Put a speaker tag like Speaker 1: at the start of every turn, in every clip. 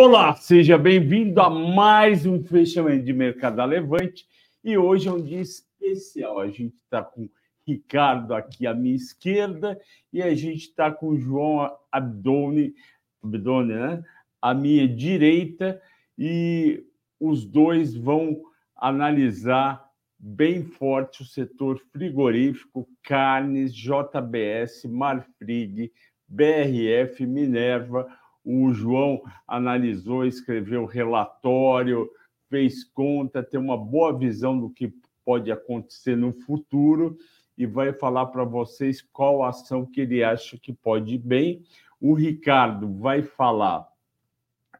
Speaker 1: Olá, seja bem-vindo a mais um fechamento de Mercado Levante. E hoje é um dia especial. A gente está com Ricardo aqui à minha esquerda e a gente está com João Abdone, Abdone, né? à minha direita. E os dois vão analisar bem forte o setor frigorífico, carnes, JBS, Marfrig, BRF, Minerva. O João analisou, escreveu relatório, fez conta, tem uma boa visão do que pode acontecer no futuro e vai falar para vocês qual ação que ele acha que pode ir bem. O Ricardo vai falar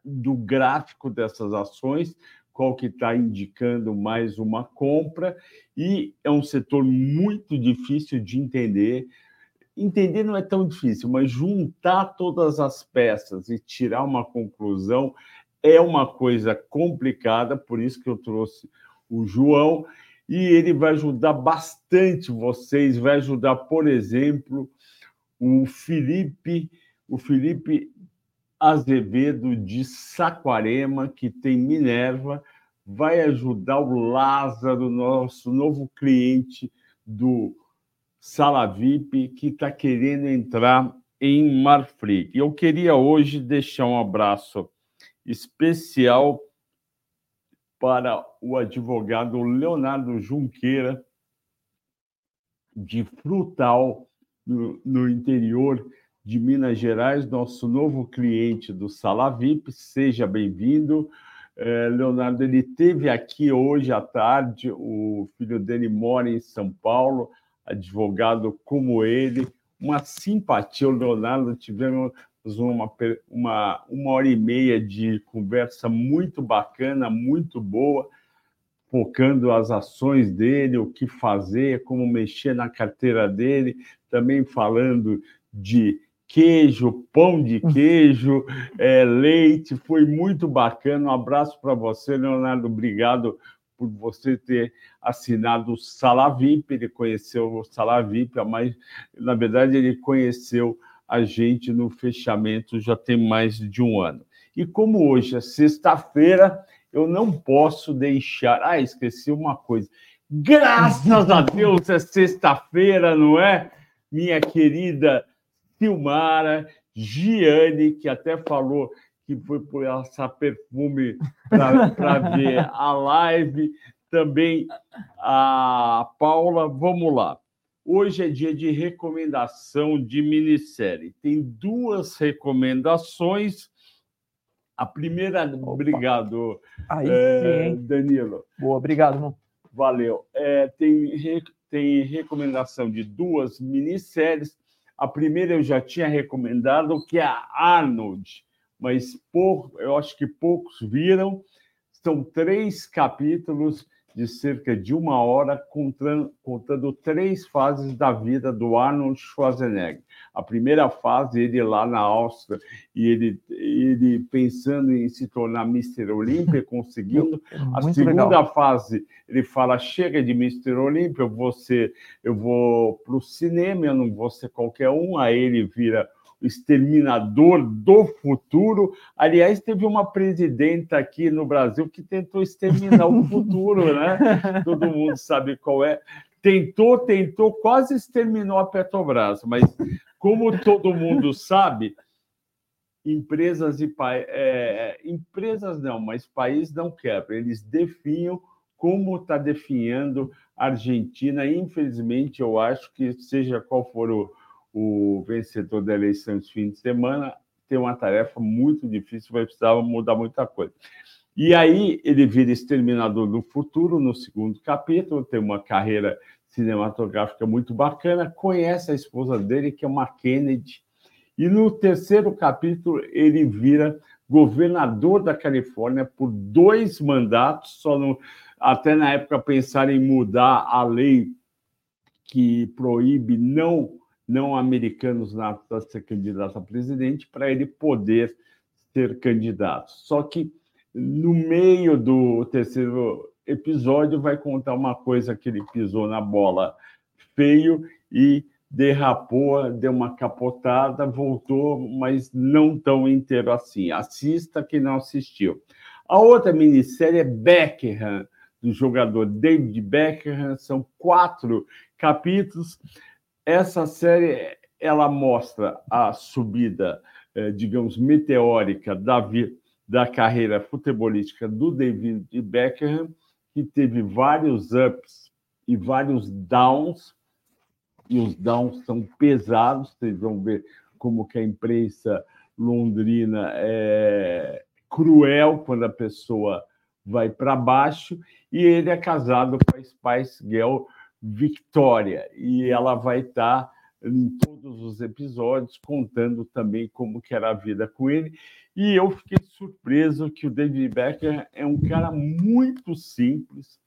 Speaker 1: do gráfico dessas ações, qual que está indicando mais uma compra, e é um setor muito difícil de entender. Entender não é tão difícil, mas juntar todas as peças e tirar uma conclusão é uma coisa complicada, por isso que eu trouxe o João, e ele vai ajudar bastante vocês, vai ajudar, por exemplo, o Felipe, o Felipe Azevedo de Saquarema, que tem Minerva, vai ajudar o Lázaro, nosso novo cliente do Sala VIP, que está querendo entrar em Marfrig. Eu queria hoje deixar um abraço especial para o advogado Leonardo Junqueira, de Frutal, no, no interior de Minas Gerais, nosso novo cliente do Sala VIP. Seja bem-vindo. É, Leonardo, ele teve aqui hoje à tarde, o filho dele mora em São Paulo, advogado como ele, uma simpatia. O Leonardo tivemos uma, uma, uma hora e meia de conversa muito bacana, muito boa, focando as ações dele, o que fazer, como mexer na carteira dele, também falando de queijo, pão de hum. queijo, é, leite, foi muito bacana. Um abraço para você, Leonardo. Obrigado por você ter assinado o Sala. Ele conheceu o Sala VIP, mas na verdade ele conheceu a gente no fechamento já tem mais de um ano. E como hoje é sexta-feira, eu não posso deixar. Ah, esqueci uma coisa. Graças a Deus é sexta-feira, não é? Minha querida Silmara, Giane, que até falou que foi por essa perfume para ver a live, também a Paula. Vamos lá. Hoje é dia de recomendação de minissérie. Tem duas recomendações. A primeira, Opa. obrigado,
Speaker 2: Aí, é,
Speaker 1: Danilo.
Speaker 2: Boa, obrigado, irmão.
Speaker 1: Valeu. É, tem, tem recomendação de duas minisséries. A primeira eu já tinha recomendado, que é a Arnold, mas por, eu acho que poucos viram. São três capítulos de cerca de uma hora, contando, contando, três fases da vida do Arnold Schwarzenegger. A primeira fase, ele lá na Áustria, e ele, ele pensando em se tornar Mr. Olímpia, conseguindo. É a segunda legal. fase, ele fala: chega de Mr. Olímpia, eu vou, ser, eu vou para o cinema, eu não vou ser qualquer um. Aí ele vira exterminador do futuro. Aliás, teve uma presidenta aqui no Brasil que tentou exterminar o futuro, né? Todo mundo sabe qual é. Tentou, tentou, quase exterminou a Petrobras, mas como todo mundo sabe, empresas e é, empresas não, mas país não quebra. Eles definham como está definhando a Argentina. Infelizmente, eu acho que seja qual for o, o vencedor da eleição de fim de semana tem uma tarefa muito difícil, vai precisar mudar muita coisa. E aí ele vira exterminador do futuro no segundo capítulo, tem uma carreira cinematográfica muito bacana, conhece a esposa dele, que é uma Kennedy, e no terceiro capítulo ele vira governador da Califórnia por dois mandatos, só no, até na época pensar em mudar a lei que proíbe não não americanos na a ser candidato a presidente para ele poder ser candidato. Só que no meio do terceiro episódio vai contar uma coisa que ele pisou na bola feio e derrapou, deu uma capotada, voltou, mas não tão inteiro assim. Assista quem não assistiu. A outra minissérie é Beckham, do jogador David Beckham, são quatro capítulos. Essa série ela mostra a subida, eh, digamos, meteórica da, da carreira futebolística do David Beckham, que teve vários ups e vários downs, e os downs são pesados, vocês vão ver como que a imprensa londrina é cruel quando a pessoa vai para baixo, e ele é casado com a Spice Girl Victoria, e ela vai estar tá em todos os episódios contando também como que era a vida com ele, e eu fiquei surpreso que o David Beckham é um cara muito simples,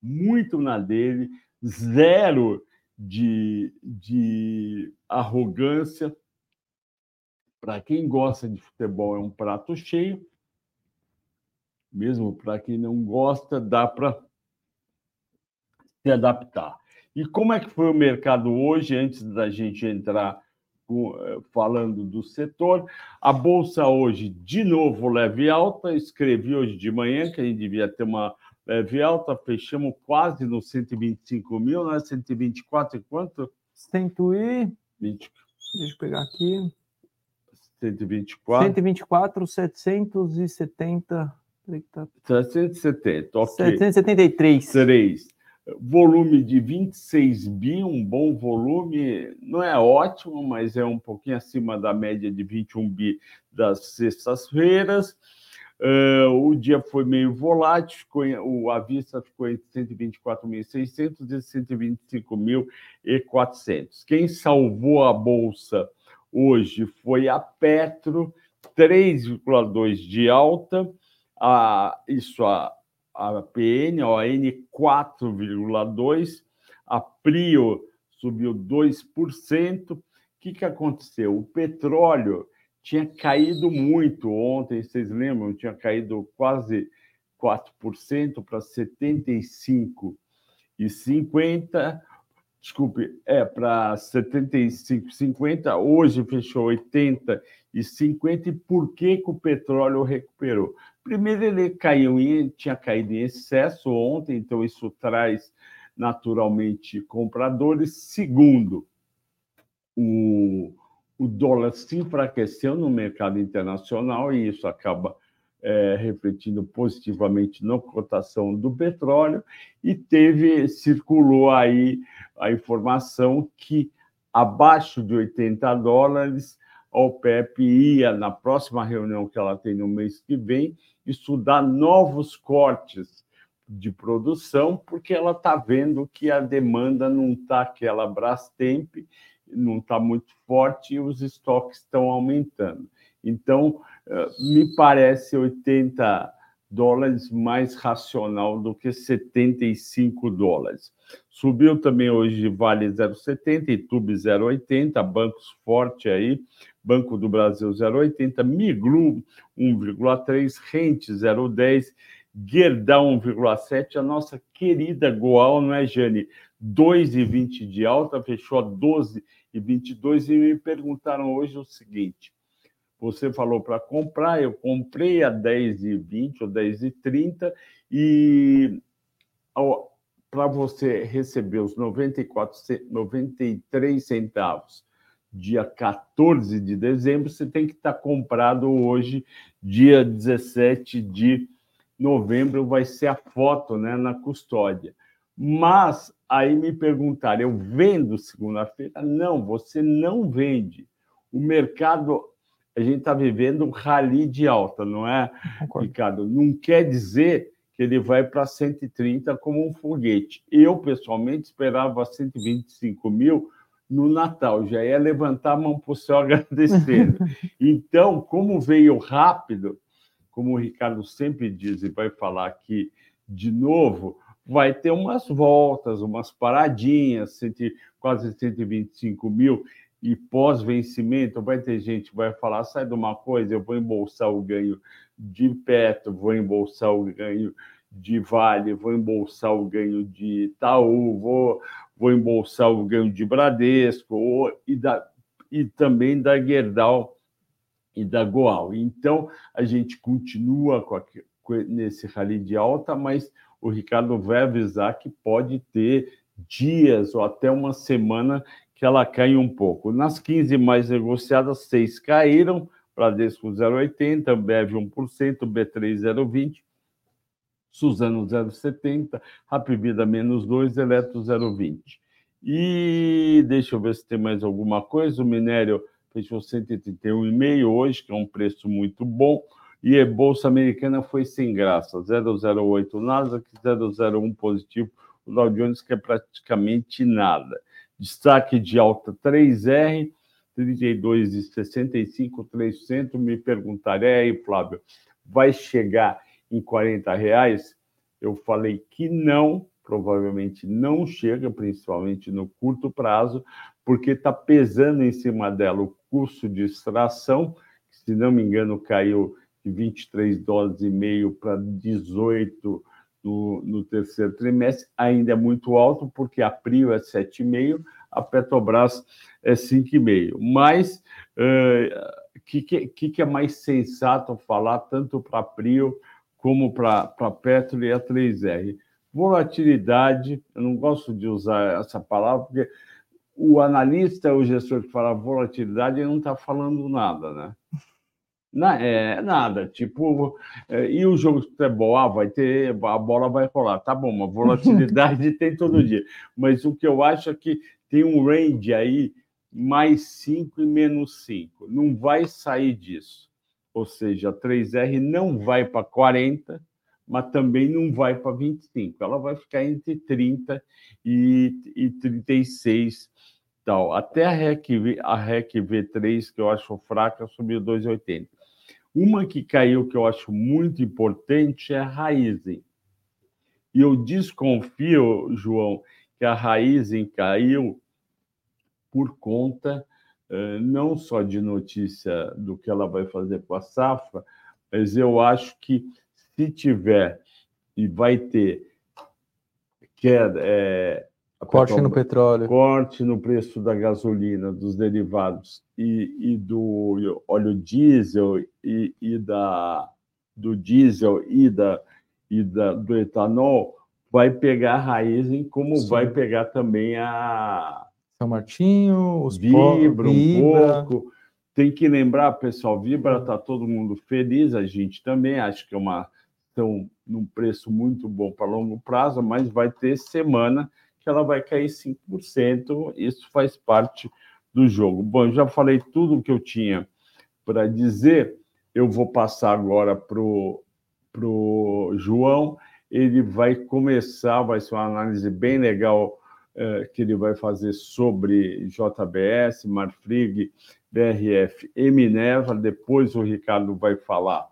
Speaker 1: muito na dele, zero de, de arrogância. Para quem gosta de futebol, é um prato cheio. Mesmo para quem não gosta, dá para se adaptar. E como é que foi o mercado hoje, antes da gente entrar eh, falando do setor? A bolsa hoje, de novo, leve alta. Escrevi hoje de manhã que a gente devia ter uma leve alta, fechamos quase no 125 mil, né? 124 e quanto?
Speaker 2: 100 e... 20... Deixa eu pegar aqui.
Speaker 1: 124.
Speaker 2: 124, 770.
Speaker 1: 770, ok.
Speaker 2: 773.
Speaker 1: 3. Volume de 26 bi, um bom volume, não é ótimo, mas é um pouquinho acima da média de 21 bi das sextas-feiras. Uh, o dia foi meio volátil, ficou, o, a vista ficou entre 124.600 e 125.400. Quem salvou a bolsa hoje foi a Petro, 3,2 de alta, a, isso a, a PN, a N 4,2, a Prio subiu 2%. O que, que aconteceu? O petróleo tinha caído muito ontem, vocês lembram? Tinha caído quase 4% para 75,50. Desculpe, é para 75,50. Hoje fechou 80 e 50. E por que, que o petróleo recuperou? Primeiro, ele caiu em, tinha caído em excesso ontem, então isso traz naturalmente compradores. Segundo, o, o dólar se enfraqueceu no mercado internacional e isso acaba é, refletindo positivamente na cotação do petróleo e teve circulou aí a informação que abaixo de 80 dólares a OPEP ia na próxima reunião que ela tem no mês que vem estudar novos cortes de produção porque ela está vendo que a demanda não está aquela Brastemp não está muito forte e os estoques estão aumentando. Então, eh, me parece 80 dólares mais racional do que 75 dólares. Subiu também hoje Vale 0,70, Itube 0,80, bancos forte aí, Banco do Brasil 0,80, Miglu 1,3, Rente 0,10, Gerdau 1,7, a nossa querida Goal, não é, Jane? 2,20 de alta, fechou a 12 e 22 me perguntaram hoje o seguinte: você falou para comprar, eu comprei a 10 e 20 ou 10 e 30 e para você receber os 94, 93 centavos dia 14 de dezembro, você tem que estar tá comprado hoje, dia 17 de novembro, vai ser a foto né, na custódia. Mas aí me perguntaram, eu vendo segunda-feira? Não, você não vende. O mercado, a gente está vivendo um rally de alta, não é, Concordo. Ricardo? Não quer dizer que ele vai para 130 como um foguete. Eu, pessoalmente, esperava 125 mil no Natal, já ia levantar a mão para o céu agradecendo. Então, como veio rápido, como o Ricardo sempre diz e vai falar aqui de novo, vai ter umas voltas, umas paradinhas, cento, quase 125 mil, e pós-vencimento, vai ter gente que vai falar: sai de uma coisa, eu vou embolsar o ganho de Petro, vou embolsar o ganho de Vale, vou embolsar o ganho de Itaú, vou, vou embolsar o ganho de Bradesco ou, e, da, e também da Gerdau e da Goal. Então, a gente continua com a, com, nesse rally de alta, mas o Ricardo vai avisar que pode ter dias ou até uma semana que ela cai um pouco. Nas 15 mais negociadas, seis caíram, Bradesco 0,80, Bev 1%, B3 0,20, Suzano 0,70, Rapvida menos 2, Eletro 0,20. E deixa eu ver se tem mais alguma coisa. O minério fechou 131,5 hoje, que é um preço muito bom. E a Bolsa Americana foi sem graça, 0,08 Nasdaq, 0,01 positivo, o Dow Jones que é praticamente nada. Destaque de alta 3R, 32,65, 300. Me perguntaria aí, Flávio, vai chegar em 40 reais? Eu falei que não, provavelmente não chega, principalmente no curto prazo, porque está pesando em cima dela o custo de extração, que, se não me engano, caiu de 23 dólares e meio para 18 no, no, terceiro trimestre, ainda é muito alto, porque a Prio é 7,5, a Petrobras é 5,5. Mas o uh, que, que, que, é mais sensato falar tanto para a Prio como para a Petro e a 3R? Volatilidade, eu não gosto de usar essa palavra, porque o analista, o gestor que fala volatilidade, ele não está falando nada, né? Não, é nada, tipo, é, e o jogo de futebol, ah, vai ter, a bola vai rolar, tá bom, uma volatilidade tem todo dia, mas o que eu acho é que tem um range aí mais 5 e menos 5, não vai sair disso, ou seja, a 3R não vai para 40, mas também não vai para 25, ela vai ficar entre 30 e, e 36 tal. Até a REC, a REC V3, que eu acho fraca, subiu 2,80. Uma que caiu que eu acho muito importante é a Raizen. E eu desconfio, João, que a Raizen caiu por conta não só de notícia do que ela vai fazer com a safra, mas eu acho que se tiver e vai ter quer, é,
Speaker 2: corte no petróleo,
Speaker 1: corte no preço da gasolina, dos derivados e, e do óleo diesel e, e, da do diesel e da e da, do etanol vai pegar a raiz em como Sim. vai pegar também a
Speaker 2: São Martinho, os
Speaker 1: Vibra um Vibra. pouco. Tem que lembrar, pessoal, Vibra está todo mundo feliz, a gente também acho que é uma estão num preço muito bom para longo prazo, mas vai ter semana que ela vai cair 5%. Isso faz parte do jogo. Bom, eu já falei tudo o que eu tinha para dizer. Eu vou passar agora para o João. Ele vai começar, vai ser uma análise bem legal que ele vai fazer sobre JBS, Marfrig, BRF e Minerva. Depois o Ricardo vai falar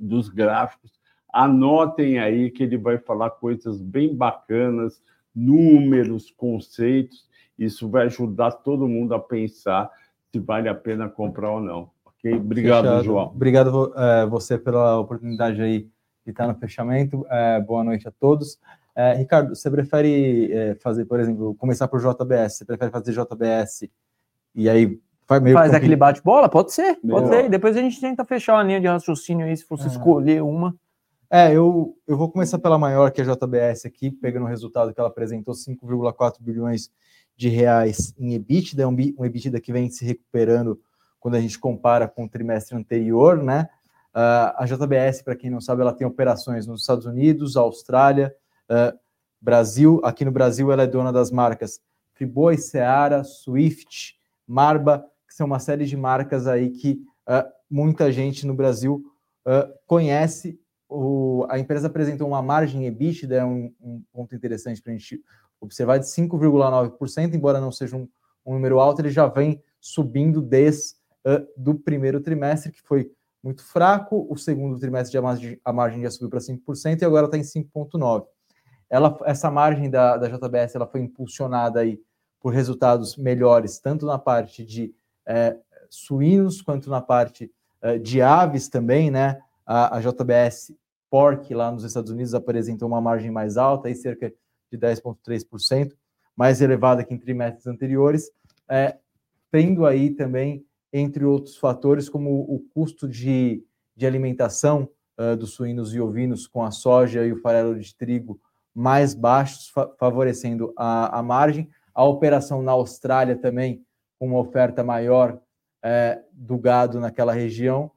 Speaker 1: dos gráficos. Anotem aí que ele vai falar coisas bem bacanas números, conceitos. Isso vai ajudar todo mundo a pensar se vale a pena comprar ou não. Ok? Obrigado, Fechado. João.
Speaker 2: Obrigado é, você pela oportunidade aí de estar no fechamento. É, boa noite a todos. É, Ricardo, você prefere é, fazer, por exemplo, começar por JBS? Você prefere fazer JBS e aí
Speaker 3: faz meio Faz aquele bate-bola? Pode ser, pode ser. Depois a gente tenta fechar uma linha de raciocínio aí, se fosse é. escolher uma.
Speaker 2: É, eu, eu vou começar pela maior, que é a JBS aqui, pegando o resultado que ela apresentou, 5,4 bilhões de reais em EBITDA, um, um EBITDA que vem se recuperando quando a gente compara com o trimestre anterior, né? Uh, a JBS, para quem não sabe, ela tem operações nos Estados Unidos, Austrália, uh, Brasil. Aqui no Brasil, ela é dona das marcas Friboi, Seara, Swift, Marba, que são uma série de marcas aí que uh, muita gente no Brasil conhece o, a empresa apresentou uma margem EBITDA, é um, um ponto interessante para a gente observar, de 5,9%, embora não seja um, um, número alto, ele já vem subindo desde uh, do primeiro trimestre, que foi muito fraco, o segundo trimestre a margem, a margem já subiu para 5% e agora está em 5,9%. Ela, essa margem da, da JBS ela foi impulsionada aí por resultados melhores, tanto na parte de é, suínos quanto na parte é, de aves também, né? A, a JBS Pork lá nos Estados Unidos apresentou uma margem mais alta, aí cerca de 10,3%. mais elevada que em trimestres anteriores, é, tendo aí também, entre outros fatores, como o custo de, de alimentação uh, dos suínos e ovinos com a soja e o farelo de trigo mais baixos, fa favorecendo a, a margem. A operação na Austrália também, com uma oferta maior é, do gado naquela região,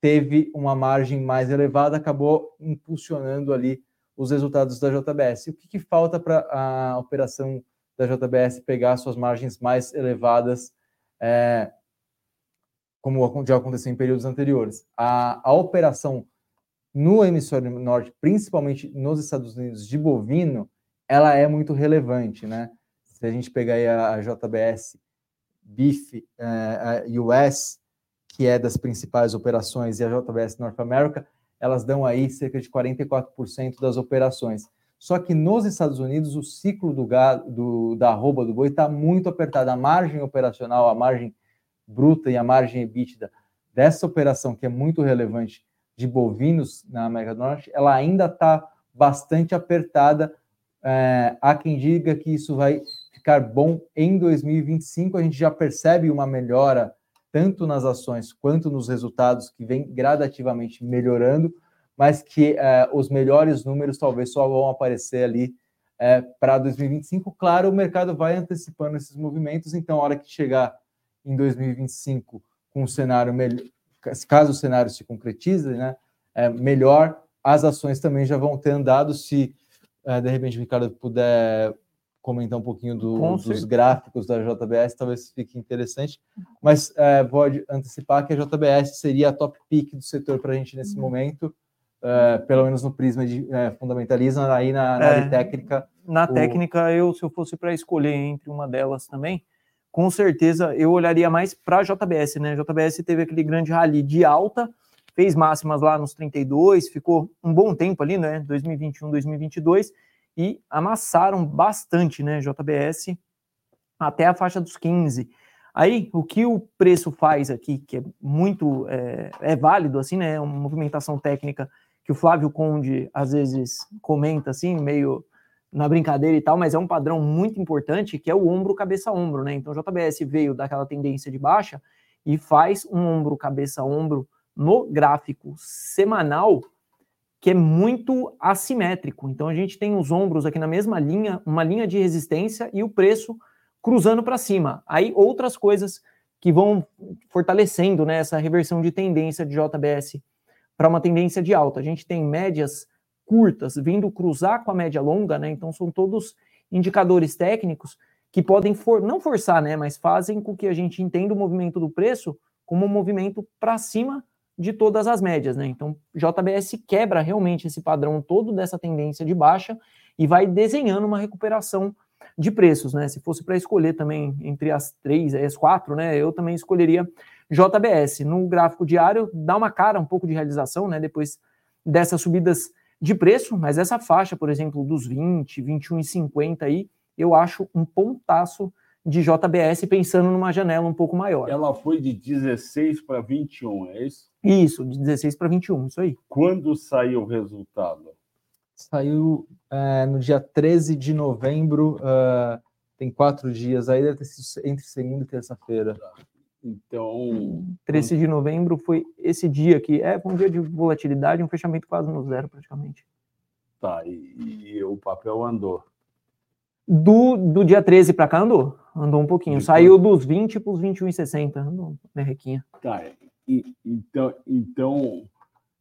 Speaker 2: teve uma margem mais elevada, acabou impulsionando ali os resultados da JBS. O que, que falta para a operação da JBS pegar suas margens mais elevadas, é, como já aconteceu em períodos anteriores? A, a operação no hemisfério norte, principalmente nos Estados Unidos, de bovino, ela é muito relevante, né? Se a gente pegar a, a JBS Beef uh, US, que é das principais operações, e a JBS North America, elas dão aí cerca de 44% das operações. Só que nos Estados Unidos, o ciclo do, gado, do da arroba do boi está muito apertado. A margem operacional, a margem bruta e a margem EBITDA dessa operação, que é muito relevante de bovinos na América do Norte, ela ainda está bastante apertada. É, há quem diga que isso vai ficar bom em 2025. A gente já percebe uma melhora tanto nas ações quanto nos resultados que vem gradativamente melhorando, mas que é, os melhores números talvez só vão aparecer ali é, para 2025. Claro, o mercado vai antecipando esses movimentos, então, a hora que chegar em 2025 com um cenário melhor, caso o cenário se concretize, né, é, melhor, as ações também já vão ter andado. Se é, de repente o Ricardo puder comentar um pouquinho do, dos gráficos da JBS, talvez fique interessante. Mas é, pode antecipar que a JBS seria a top pick do setor para a gente nesse uhum. momento, é, pelo menos no prisma de é, fundamentalismo, aí na, na
Speaker 3: é,
Speaker 2: técnica.
Speaker 3: Na o... técnica, eu, se eu fosse para escolher entre uma delas também, com certeza eu olharia mais para a JBS, né? A JBS teve aquele grande rally de alta, fez máximas lá nos 32, ficou um bom tempo ali, né? 2021, 2022, e amassaram bastante, né? JBS até a faixa dos 15. Aí, o que o preço faz aqui, que é muito é, é válido, assim, né? É uma movimentação técnica que o Flávio Conde às vezes comenta, assim, meio na brincadeira e tal, mas é um padrão muito importante que é o ombro cabeça ombro, né? Então o JBS veio daquela tendência de baixa e faz um ombro cabeça ombro no gráfico semanal que é muito assimétrico. Então a gente tem os ombros aqui na mesma linha, uma linha de resistência e o preço cruzando para cima. Aí outras coisas que vão fortalecendo né, essa reversão de tendência de JBS para uma tendência de alta. A gente tem médias curtas vindo cruzar com a média longa, né? Então são todos indicadores técnicos que podem for, não forçar, né, mas fazem com que a gente entenda o movimento do preço como um movimento para cima de todas as médias, né? Então, JBS quebra realmente esse padrão todo dessa tendência de baixa e vai desenhando uma recuperação de preços, né? Se fosse para escolher também entre as três, as quatro, né? Eu também escolheria JBS. No gráfico diário, dá uma cara um pouco de realização, né? Depois dessas subidas de preço, mas essa faixa, por exemplo, dos 20, 21 e 50 aí, eu acho um pontaço de JBS pensando numa janela um pouco maior.
Speaker 1: Ela foi de 16 para 21, é isso?
Speaker 3: Isso, de 16 para 21, isso aí.
Speaker 1: Quando saiu o resultado?
Speaker 2: Saiu é, no dia 13 de novembro, uh, tem quatro dias, aí deve ter sido entre segunda e terça-feira. Tá.
Speaker 1: Então.
Speaker 3: 13 de novembro foi esse dia que é um dia de volatilidade, um fechamento quase no zero, praticamente.
Speaker 1: Tá, e, e o papel andou.
Speaker 3: Do, do dia 13 para cá andou. Andou um pouquinho. Saiu dos 20 para os 21,60. Andou, merrequinha.
Speaker 1: Tá, e, então, então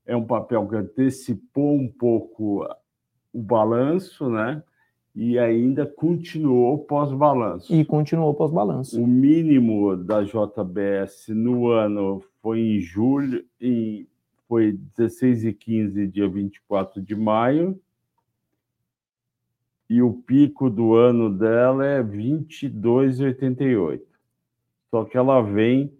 Speaker 1: é um papel que antecipou um pouco o balanço, né? E ainda continuou pós-balanço.
Speaker 3: E continuou pós-balanço.
Speaker 1: O mínimo da JBS no ano foi em julho, em, foi 16 e 15, dia 24 de maio, e o pico do ano dela é 22,88. Só que ela vem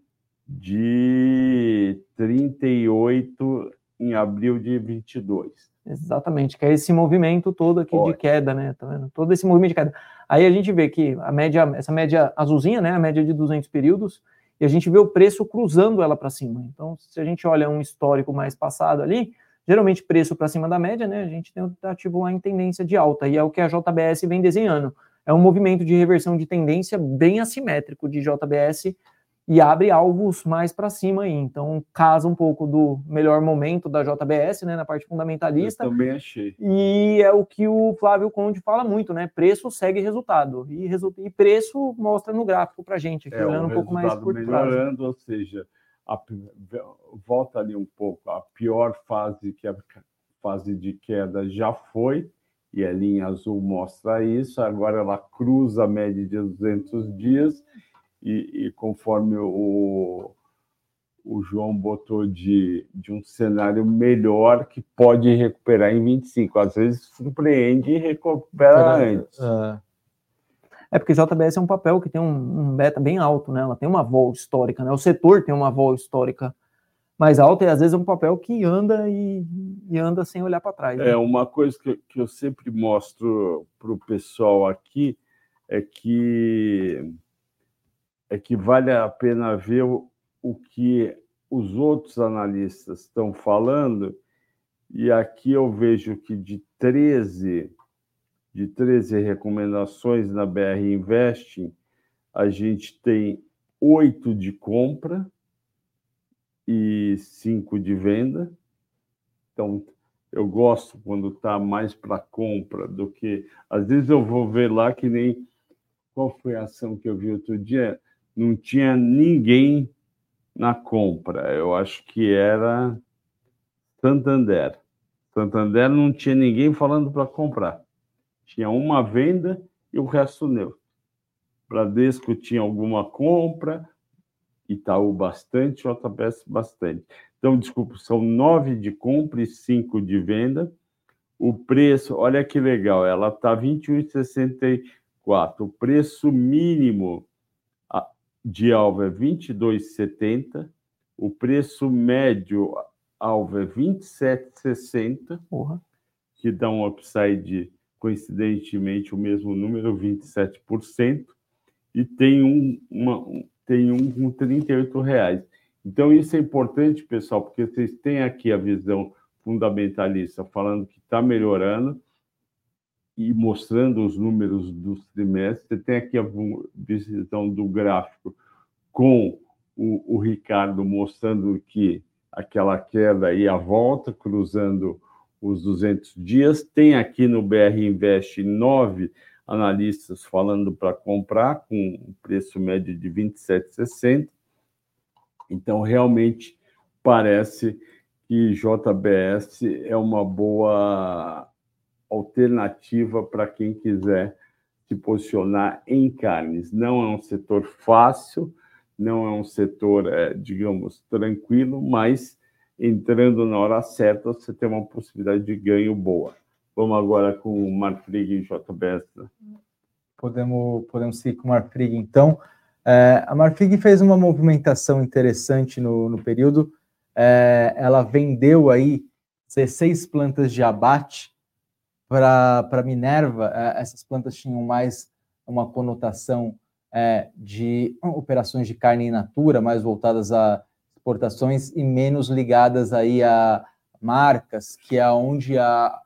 Speaker 1: de 38 em abril de 22.
Speaker 3: Exatamente, que é esse movimento todo aqui Ótimo. de queda, né? Tá vendo? Todo esse movimento de queda. Aí a gente vê que a média, essa média azulzinha, né? A média de 200 períodos, e a gente vê o preço cruzando ela para cima. Então, se a gente olha um histórico mais passado ali, geralmente preço para cima da média, né? A gente tem o ativo lá em tendência de alta, e é o que a JBS vem desenhando. é um movimento de reversão de tendência bem assimétrico de JBS e abre alvos mais para cima aí. Então, casa um pouco do melhor momento da JBS, né, na parte fundamentalista.
Speaker 1: Eu também achei.
Speaker 3: E é o que o Flávio Conde fala muito, né? Preço segue resultado. E, resu e preço mostra no gráfico para gente, aqui,
Speaker 1: É,
Speaker 3: olhando um pouco mais por trás.
Speaker 1: melhorando, ou seja, a volta ali um pouco. A pior fase, que a fase de queda, já foi, e a linha azul mostra isso. Agora ela cruza a média de 200 dias, e, e conforme o, o João botou de, de um cenário melhor que pode recuperar em 25. Às vezes surpreende e recupera antes.
Speaker 2: Ah,
Speaker 3: É porque JBS é um papel que tem um, um beta bem alto, né? Ela tem uma vol histórica, né? O setor tem uma vol histórica mais alta e às vezes é um papel que anda e, e anda sem olhar para trás. né?
Speaker 1: É uma coisa que, que eu sempre mostro para o pessoal aqui é que é que vale a pena ver o, que os outros analistas estão falando e aqui eu vejo que de 13 de 13 recomendações na BR Investing a gente tem oito de compra e cinco de venda então eu gosto quando está mais para compra do que. Às vezes eu vou ver lá que nem. Qual foi a ação que eu vi outro dia? Não tinha ninguém na compra. Eu acho que era Santander. Santander não tinha ninguém falando para comprar. Tinha uma venda e o resto neutro. Bradesco tinha alguma compra, Itaú bastante, JBS bastante. Então, desculpa, são nove de compra e cinco de venda. O preço, olha que legal, ela está R$ 21,64. O preço mínimo de alvo é R$ 22,70. O preço médio alvo é R$ 27,60,
Speaker 3: Porra.
Speaker 1: que dá um upside, coincidentemente, o mesmo número, 27%. E tem um, uma, um- tem um com 38 reais. Então, isso é importante, pessoal, porque vocês têm aqui a visão fundamentalista falando que está melhorando e mostrando os números dos trimestres. Você tem aqui a visão do gráfico com o, o Ricardo mostrando que aquela queda e a volta, cruzando os 200 dias. Tem aqui no BR Invest nove analistas falando para comprar, com um preço médio de R$ 27,60. Então, realmente, parece que JBS é uma boa alternativa para quem quiser se posicionar em carnes. Não é um setor fácil, não é um setor, eh, digamos, tranquilo, mas entrando na hora certa, você tem uma possibilidade de ganho boa. Vamos agora com o Marfrig e JBS.
Speaker 2: podemos, podemos seguir com o Marfrig, então. É, a Marfrig fez uma movimentação interessante no, no período. É, ela vendeu aí 16 plantas de abate para Minerva. É, essas plantas tinham mais uma conotação é, de operações de carne in natura, mais voltadas a exportações e menos ligadas aí a marcas, que é onde a,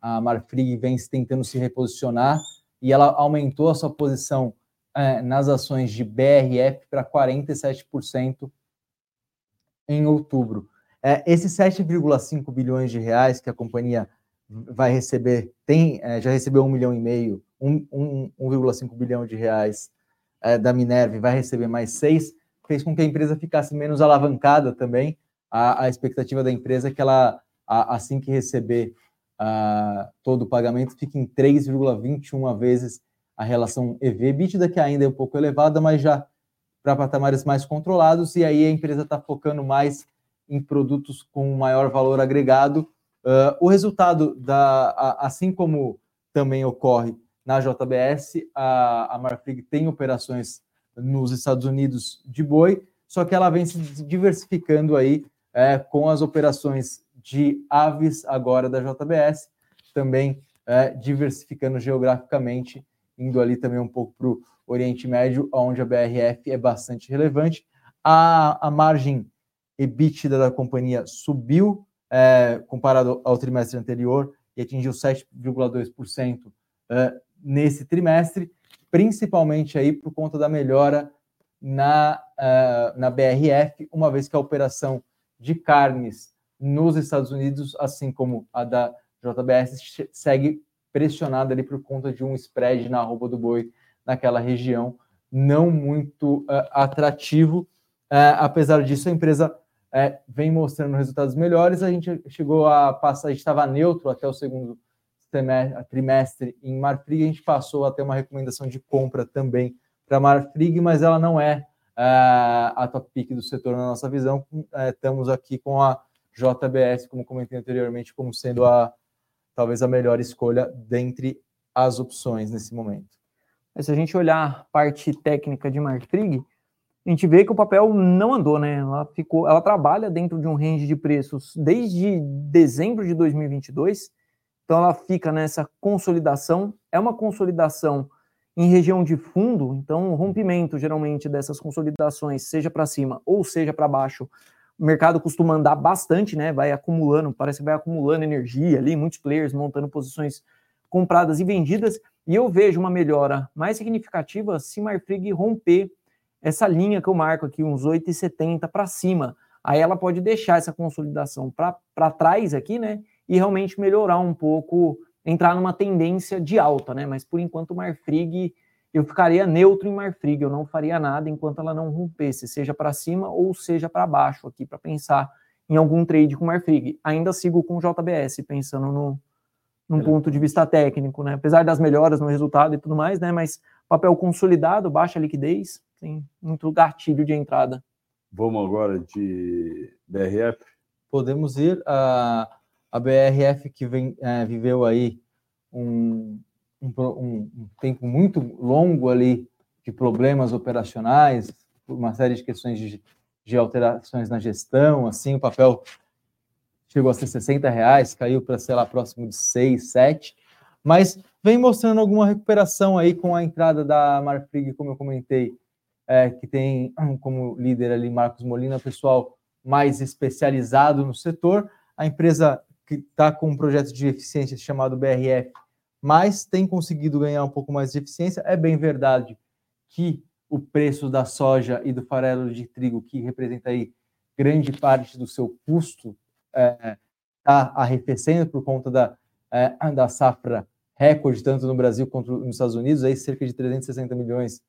Speaker 2: a Marfrig vem tentando se reposicionar e ela aumentou a sua posição eh, nas ações de BRF para 47% em outubro. Eh, esses 7,5 bilhões de reais que a companhia vai receber, tem, eh, já recebeu um milhão e meio, um, um, 1,5 bilhão de reais eh, da Minerva e vai receber mais seis, fez com que a empresa ficasse menos alavancada também. A, a expectativa da empresa é que ela, a- assim que receber ah, todo o pagamento fica em 3,21 vezes a relação EV-EBITDA, que ainda é um pouco elevada, mas já para patamares mais controlados, e aí a empresa está focando mais em produtos com maior valor agregado. Ah, o resultado, da, a- assim como também ocorre na JBS, a, a Marfrig tem operações nos Estados Unidos de boi, só que ela vem se diversificando aí é, com as operações de aves agora da JBS, também é, diversificando geograficamente, indo ali também um pouco para o Oriente Médio, onde a BRF é bastante relevante. A, a margem EBITDA da companhia subiu é, comparado ao trimestre anterior e atingiu 7,2% é, nesse trimestre, principalmente aí por conta da melhora na, uh, na BRF, uma vez que a operação de carnes nos Estados Unidos, assim como a da JBS, segue pressionada ali por conta de um spread na arroba do boi naquela região, não muito uh, atrativo. Uh, apesar disso, a empresa uh, vem mostrando resultados melhores. A gente chegou a passar, a gente estava neutro até o segundo trimestre em Marfrig, a gente passou a ter uma recomendação de compra também para Marfrig, mas ela não é a top pick do setor na nossa visão. estamos aqui com a JBS, como comentei anteriormente, como sendo a talvez a melhor escolha dentre as opções nesse momento.
Speaker 3: Se a gente olhar a parte técnica de Marfrig, a gente vê que o papel não andou, né? Ela ficou, ela trabalha dentro de um range de preços desde dezembro de 2022. Então ela fica nessa consolidação, é uma consolidação em região de fundo, então o rompimento geralmente dessas consolidações, seja para cima ou seja para baixo, o mercado costuma andar bastante, né? Vai acumulando, parece que vai acumulando energia ali, muitos players montando posições compradas e vendidas, e eu vejo uma melhora mais significativa se Marfrig romper essa linha que eu marco aqui, uns 8,70 para cima. Aí ela pode deixar essa consolidação para trás aqui, né? E realmente melhorar um pouco, entrar numa tendência de alta, né? Mas por enquanto Marfrig, eu ficaria neutro em Marfrig, eu não faria nada enquanto ela não rompesse, seja para cima ou seja para baixo aqui, para pensar em algum trade com Marfrig. Ainda sigo com JBS, pensando no, num é. ponto de vista técnico, né? Apesar das melhoras no resultado e tudo mais, né? Mas papel consolidado, baixa liquidez, tem muito gatilho de entrada.
Speaker 1: Vamos agora de BRF?
Speaker 2: Podemos ir a, a BRF que vem, é, viveu aí um, um, um, tempo muito longo ali de problemas operacionais, uma série de questões de, de alterações na gestão, assim, o papel chegou a ser 60 reais, caiu para, sei lá, próximo de 6, 7, mas vem mostrando alguma recuperação aí com a entrada da Marfrig, como eu comentei, é, que tem como líder ali Marcos Molina, pessoal mais especializado no setor, a empresa que está com um projeto de eficiência chamado BRF, mas tem conseguido ganhar um pouco mais de eficiência. É bem verdade que o preço da soja e do farelo de trigo, que representa aí grande parte do seu custo está é, tá arrefecendo por conta da, é, da safra recorde, tanto no Brasil quanto nos Estados Unidos, aí cerca de 360 milhões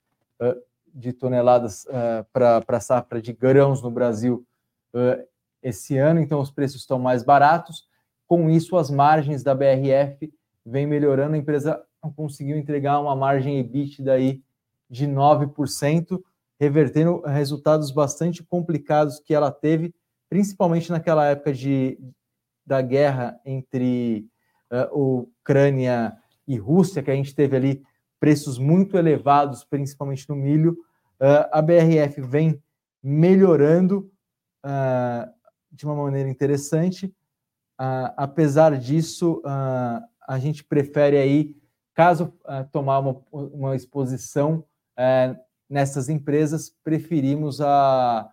Speaker 2: de toneladas uh, para a safra de grãos no Brasil uh, esse ano, então os preços estão mais baratos. Com isso, as margens da BRF vêm melhorando, a empresa conseguiu entregar uma margem EBITDA aí de 9%, revertendo resultados bastante complicados que ela teve principalmente naquela época de, da guerra entre uh, Ucrânia e Rússia, que a gente teve ali preços muito elevados, principalmente no milho, uh, a BRF vem melhorando uh, de uma maneira interessante. apesar disso, a gente prefere aí, caso tomar uma, uma exposição nessas empresas, preferimos a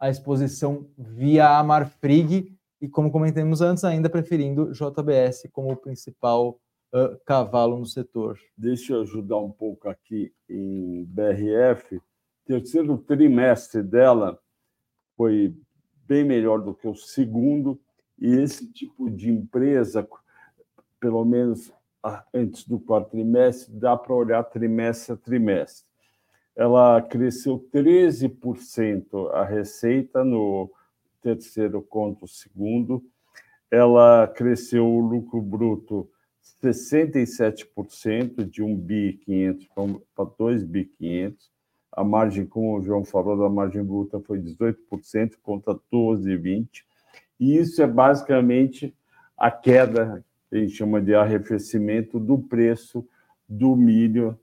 Speaker 2: a exposição via Amarfrig e, como comentamos antes, ainda preferindo JBS como o principal uh, cavalo no setor.
Speaker 1: Deixa eu ajudar um pouco aqui em BRF. Terceiro trimestre dela foi bem melhor do que o segundo, e esse tipo de empresa, pelo menos antes do quarto trimestre, dá para olhar trimestre a trimestre ela cresceu 13% a receita no terceiro conto segundo, ela cresceu o lucro bruto 67%, de 1 bi 500 para 2 bi 500. A margem, como o João falou, da margem bruta foi 18% contra 12,20%. E isso é basicamente a queda, que a gente chama de arrefecimento do preço do milho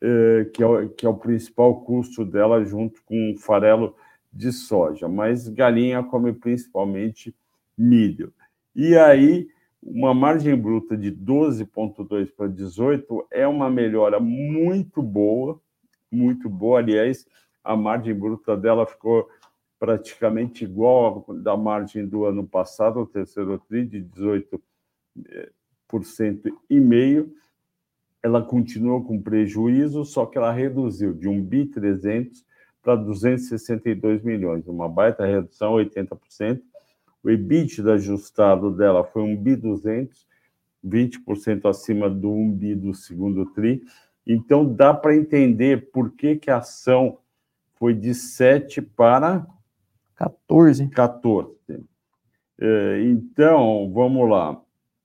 Speaker 1: eh, que, é, que é o principal custo dela, junto com o farelo de soja. Mas galinha come principalmente milho. E aí, uma margem bruta de 12,2 para 18 é uma melhora muito boa, muito boa. Aliás, a margem bruta dela ficou praticamente igual à da margem do ano passado, o terceiro TRI, de 18% eh, e meio ela continuou com prejuízo, só que ela reduziu de 1 bi 300 para 262 milhões, uma baita redução, 80%. O EBITDA ajustado dela foi 1 bi 200, 20% acima do 1 bi do segundo tri. Então dá para entender por que, que a ação foi de 7 para
Speaker 3: 14.
Speaker 1: 14. É, então, vamos lá.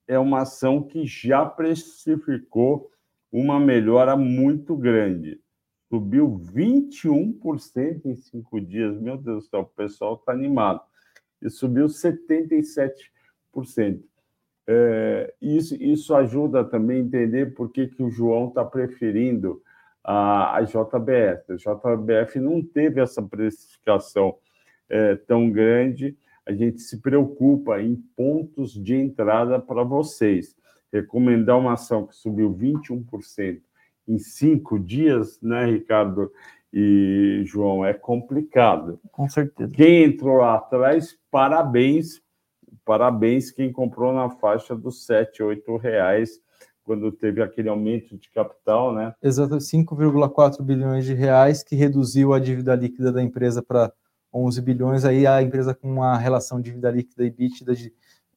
Speaker 1: É uma ação que já precificou uma melhora muito grande. Subiu 21% em cinco dias. Meu Deus do céu, o pessoal está animado. E subiu 77%. É, isso, isso ajuda também a entender por que, que o João está preferindo a, a JBF. A JBF não teve essa precificação é, tão grande, a gente se preocupa em pontos de entrada para vocês. Recomendar uma ação que subiu 21% em cinco dias, né, Ricardo e João, é complicado.
Speaker 3: Com certeza.
Speaker 1: Quem entrou lá atrás, parabéns, parabéns quem comprou na faixa dos 7, 8 reais, quando teve aquele aumento de capital, né?
Speaker 2: Exato, 5,4 bilhões de reais, que reduziu a dívida líquida da empresa para 11 bilhões, aí a empresa com uma relação dívida líquida e EBITDA de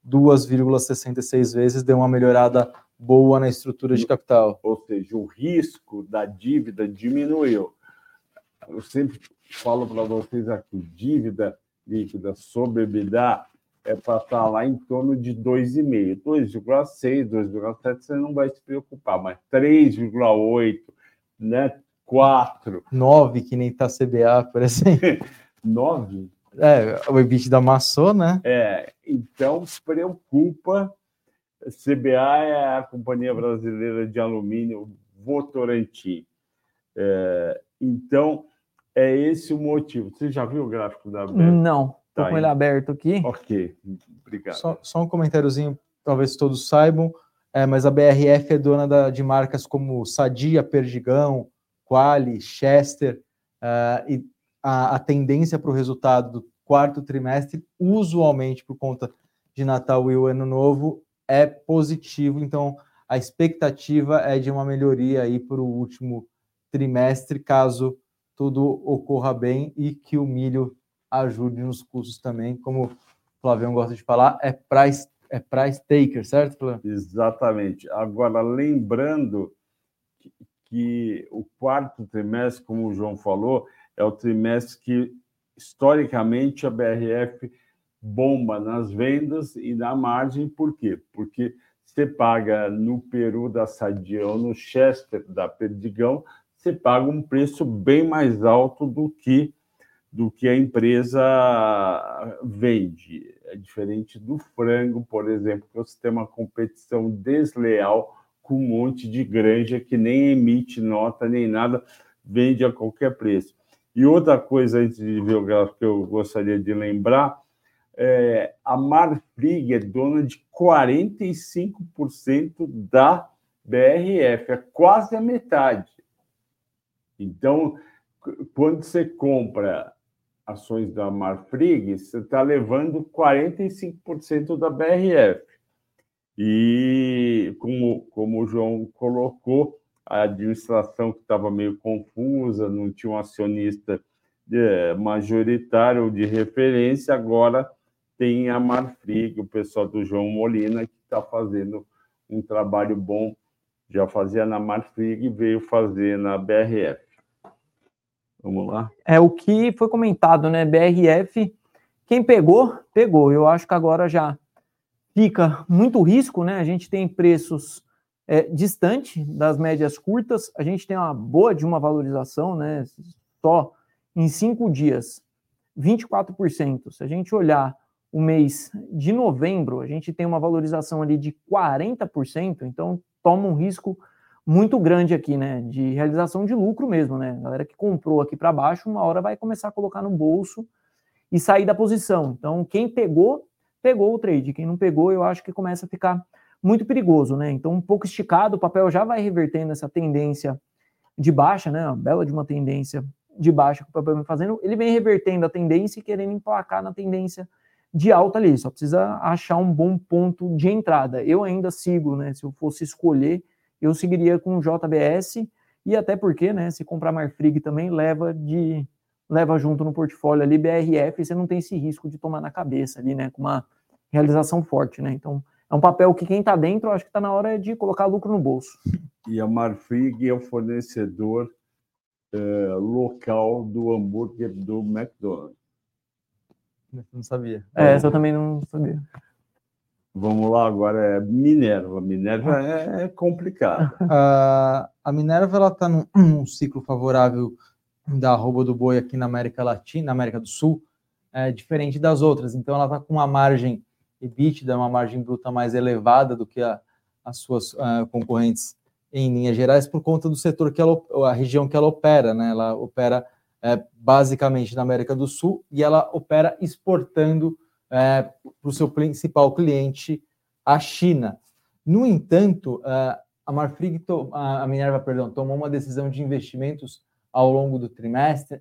Speaker 2: 2,66 vezes deu uma melhorada boa na estrutura de capital.
Speaker 1: Ou seja, o risco da dívida diminuiu. Eu sempre falo para vocês aqui, dívida líquida sobre EBITDA é para estar lá em torno de 2,5, 2,6, 2,7 você não vai se preocupar, mas 3,8, né, 4.
Speaker 2: 9, que nem está CBA, por exemplo.
Speaker 1: 9?
Speaker 2: É, o EBITDA amassou, né?
Speaker 1: É, então preocupa. CBA é a Companhia Brasileira de Alumínio Votorantim. É, então, é esse o motivo. Você já viu o gráfico da
Speaker 3: BR? Não, estou tá com ele aberto aqui.
Speaker 1: Ok, obrigado.
Speaker 2: Só, só um comentáriozinho, talvez todos saibam, é, mas a BRF é dona da, de marcas como Sadia, Perdigão, Quali, Chester, uh, e a, a tendência para o resultado do quarto trimestre, usualmente por conta de Natal e o Ano Novo, é positivo. Então, a expectativa é de uma melhoria aí para o último trimestre, caso tudo ocorra bem e que o milho ajude nos custos também, como o Flavião gosta de falar, é price, é price taker, certo, Flavião?
Speaker 1: Exatamente. Agora, lembrando que, que o quarto trimestre, como o João falou, é o trimestre que, historicamente, a BRF bomba nas vendas e na margem. Por quê? Porque você paga no Peru da Sadia ou no Chester da Perdigão, você paga um preço bem mais alto do que do que a empresa vende. É diferente do frango, por exemplo, que você tem uma competição desleal com um monte de granja que nem emite nota nem nada, vende a qualquer preço. E outra coisa, antes de ver o gráfico, que eu gostaria de lembrar, é, a Marfrig é dona de 45% da BRF, é quase a metade. Então, quando você compra ações da Marfrig, você está levando 45% da BRF. E, como, como o João colocou, a administração que estava meio confusa, não tinha um acionista é, majoritário de referência, agora tem a Marfrig, o pessoal do João Molina, que está fazendo um trabalho bom, já fazia na Marfrig e veio fazer na BRF. Vamos lá.
Speaker 3: É o que foi comentado, né? BRF, quem pegou, pegou. Eu acho que agora já fica muito risco, né? A gente tem preços é, distante das médias curtas. A gente tem uma boa de uma valorização, né? Só em cinco dias, 24%. Se a gente olhar o mês de novembro, a gente tem uma valorização ali de 40%, então toma um risco muito grande aqui, né? De realização de lucro mesmo, né? A galera que comprou aqui para baixo, uma hora vai começar a colocar no bolso e sair da posição. Então, quem pegou, pegou o trade. Quem não pegou, eu acho que começa a ficar muito perigoso, né? Então, um pouco esticado, o papel já vai revertendo essa tendência de baixa, né? Bela de uma tendência de baixa que o papel vem fazendo, ele vem revertendo a tendência e querendo emplacar na tendência de alta ali, só precisa achar um bom ponto de entrada. Eu ainda sigo, né? Se eu fosse escolher, eu seguiria com o JBS e até porque, né, se comprar Marfrig também leva de leva junto no portfólio ali BRF, você não tem esse risco de tomar na cabeça ali, né, com uma realização forte, né? Então, é um papel que quem está dentro, acho que está na hora de colocar lucro no bolso.
Speaker 1: E a Marfrig é o fornecedor é, local do hambúrguer do McDonald's.
Speaker 2: Não sabia.
Speaker 3: É, essa eu também não sabia.
Speaker 1: Vamos lá, agora é Minerva. Minerva é, é complicado.
Speaker 2: Uh, a Minerva ela está num, num, ciclo favorável da arroba do boi aqui na América Latina, na América do Sul, é diferente das outras. Então ela está com uma margem EBITDA, uma margem bruta mais elevada do que a, as suas uh, concorrentes em linhas gerais por conta do setor que ela, a região que ela opera, né? Ela opera é, basicamente na América do Sul e ela opera exportando é, para o seu principal cliente, a China. No entanto, é, a Marfrig, a Minerva, perdão, tomou uma decisão de investimentos ao longo do trimestre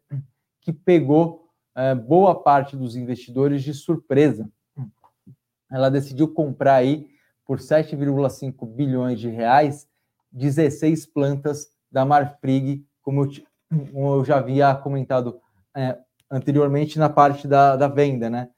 Speaker 2: que pegou é, boa parte dos investidores de surpresa. Ela decidiu comprar aí por 7,5 bilhões de reais 16 plantas da Marfrig, como eu, já havia comentado é, anteriormente na parte da, da venda, né?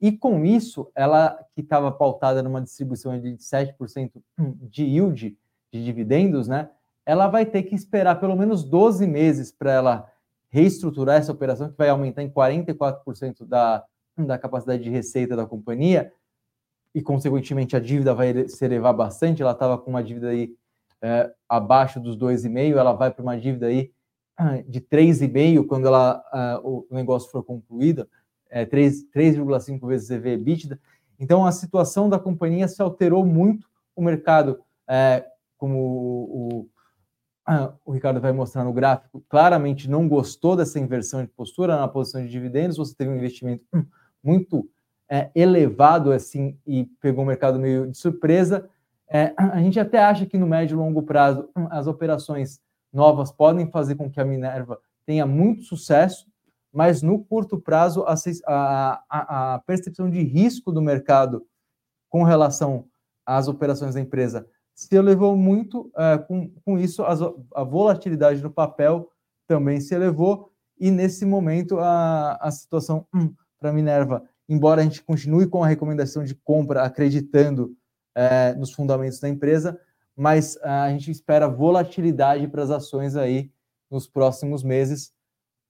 Speaker 2: E com isso, ela que estava pautada numa distribuição de 7% de yield de dividendos, né? Ela vai ter que esperar pelo menos 12 meses para ela reestruturar essa operação, que vai aumentar em 44% da, da capacidade de receita da companhia, e consequentemente a dívida vai se elevar bastante. Ela estava com uma dívida aí é, abaixo dos 2,5, ela vai para uma dívida aí de 3,5 quando ela, uh, o negócio for concluído é, 3,5 vezes EV EBITDA. Então, a situação da companhia se alterou muito. O mercado, é, como o, o, o, Ricardo vai mostrar no gráfico, claramente não gostou dessa inversão de postura na posição de dividendos. Você teve um investimento muito é, elevado assim e pegou o mercado meio de surpresa. É, a gente até acha que no médio e longo prazo as operações novas podem fazer com que a Minerva tenha muito sucesso, mas no curto prazo a, a, a percepção de risco do mercado com relação às operações da empresa se elevou muito, é, com, com isso as, a volatilidade do papel também se elevou, e nesse momento a, a situação hum, para Minerva, embora a gente continue com a recomendação de compra, acreditando é, nos fundamentos da empresa, mas a gente espera volatilidade para as ações aí nos próximos meses,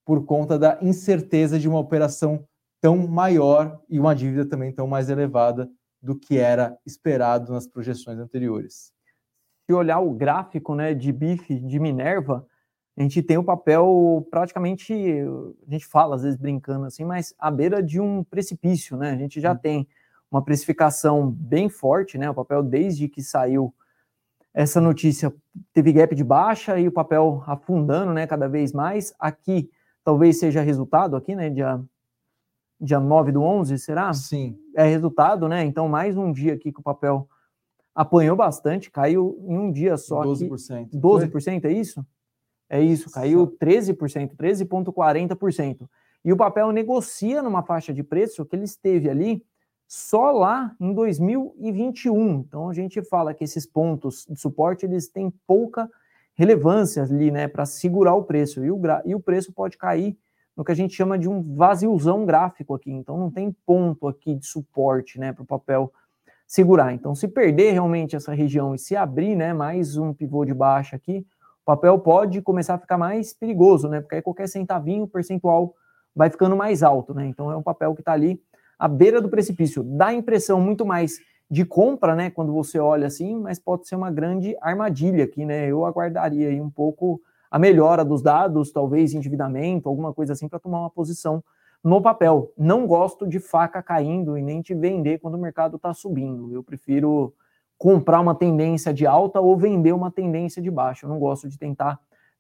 Speaker 2: por conta da incerteza de uma operação tão maior e uma dívida também tão mais elevada do que era esperado nas projeções anteriores.
Speaker 3: Se olhar o gráfico né, de BIF de Minerva, a gente tem o papel praticamente, a gente fala às vezes brincando assim, mas à beira de um precipício, né? A gente já hum. tem uma precificação bem forte, né? O papel desde que saiu essa notícia teve gap de baixa e o papel afundando, né, cada vez mais. Aqui talvez seja resultado aqui, né? Dia, dia 9 do 11, será?
Speaker 2: Sim.
Speaker 3: É resultado, né? Então, mais um dia aqui que o papel apanhou bastante, caiu em um dia só.
Speaker 2: 12%.
Speaker 3: Aqui. 12%, é isso? É isso, caiu 13%, 13,40%. E o papel negocia numa faixa de preço que ele esteve ali só lá em 2021. Então a gente fala que esses pontos de suporte eles têm pouca relevância ali, né, para segurar o preço. E o, e o preço pode cair no que a gente chama de um vaziozão gráfico aqui. Então não tem ponto aqui de suporte, né, para o papel segurar. Então se perder realmente essa região e se abrir, né, mais um pivô de baixa aqui, o papel pode começar a ficar mais perigoso, né, porque aí qualquer centavinho percentual vai ficando mais alto, né. Então é um papel que está ali à beira do precipício. Dá a impressão muito mais de compra, né? Quando você olha assim, mas pode ser uma grande armadilha aqui, né? Eu aguardaria aí um pouco a melhora dos dados, talvez endividamento, alguma coisa assim, para tomar uma posição no papel. Não gosto de faca caindo e nem de vender quando o mercado está subindo. Eu prefiro comprar uma tendência de alta ou vender uma tendência de baixa. Eu não gosto de tentar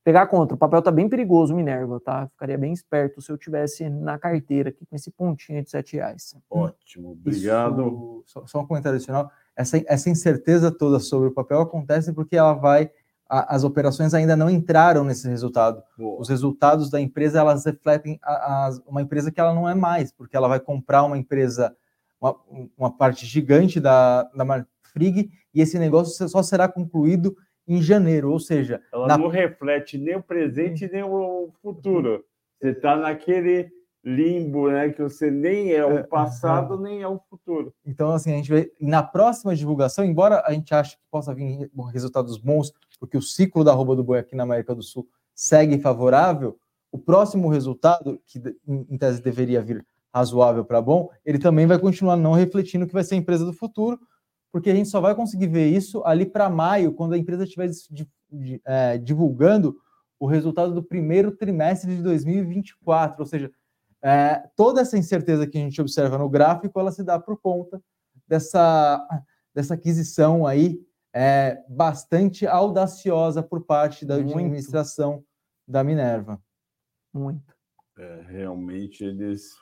Speaker 3: pegar contra. O papel tá bem perigoso, Minerva, tá? Ficaria bem esperto se eu tivesse na carteira aqui com esse pontinho de sete reais.
Speaker 1: Ótimo, obrigado.
Speaker 2: Isso, só, só, um comentário adicional. Essa, essa incerteza toda sobre o papel acontece porque ela vai. A, as operações ainda não entraram nesse resultado. Boa. Os resultados da empresa elas refletem a, a, uma empresa que ela não é mais, porque ela vai comprar uma empresa, uma, uma parte gigante da, da Marfrig, e esse negócio só será concluído em janeiro, ou seja,
Speaker 1: ela
Speaker 2: na...
Speaker 1: não reflete nem o presente nem o futuro. Você está naquele limbo, né? Que você nem é o passado, é, é. nem é o futuro.
Speaker 2: Então, assim, a gente vê na próxima divulgação, embora a gente ache que possa vir resultados bons, porque o ciclo da roupa do boi aqui na América do Sul segue favorável, o próximo resultado, que em tese deveria vir razoável para bom, ele também vai continuar não refletindo o que vai ser a empresa do futuro, porque a gente só vai conseguir ver isso ali para maio, quando a empresa estiver é, divulgando o resultado do primeiro trimestre de 2024, ou seja, é, toda essa incerteza que a gente observa no gráfico, ela se dá por conta dessa, dessa aquisição aí é, bastante audaciosa por parte da Muito. administração da Minerva.
Speaker 3: Muito.
Speaker 1: É, realmente eles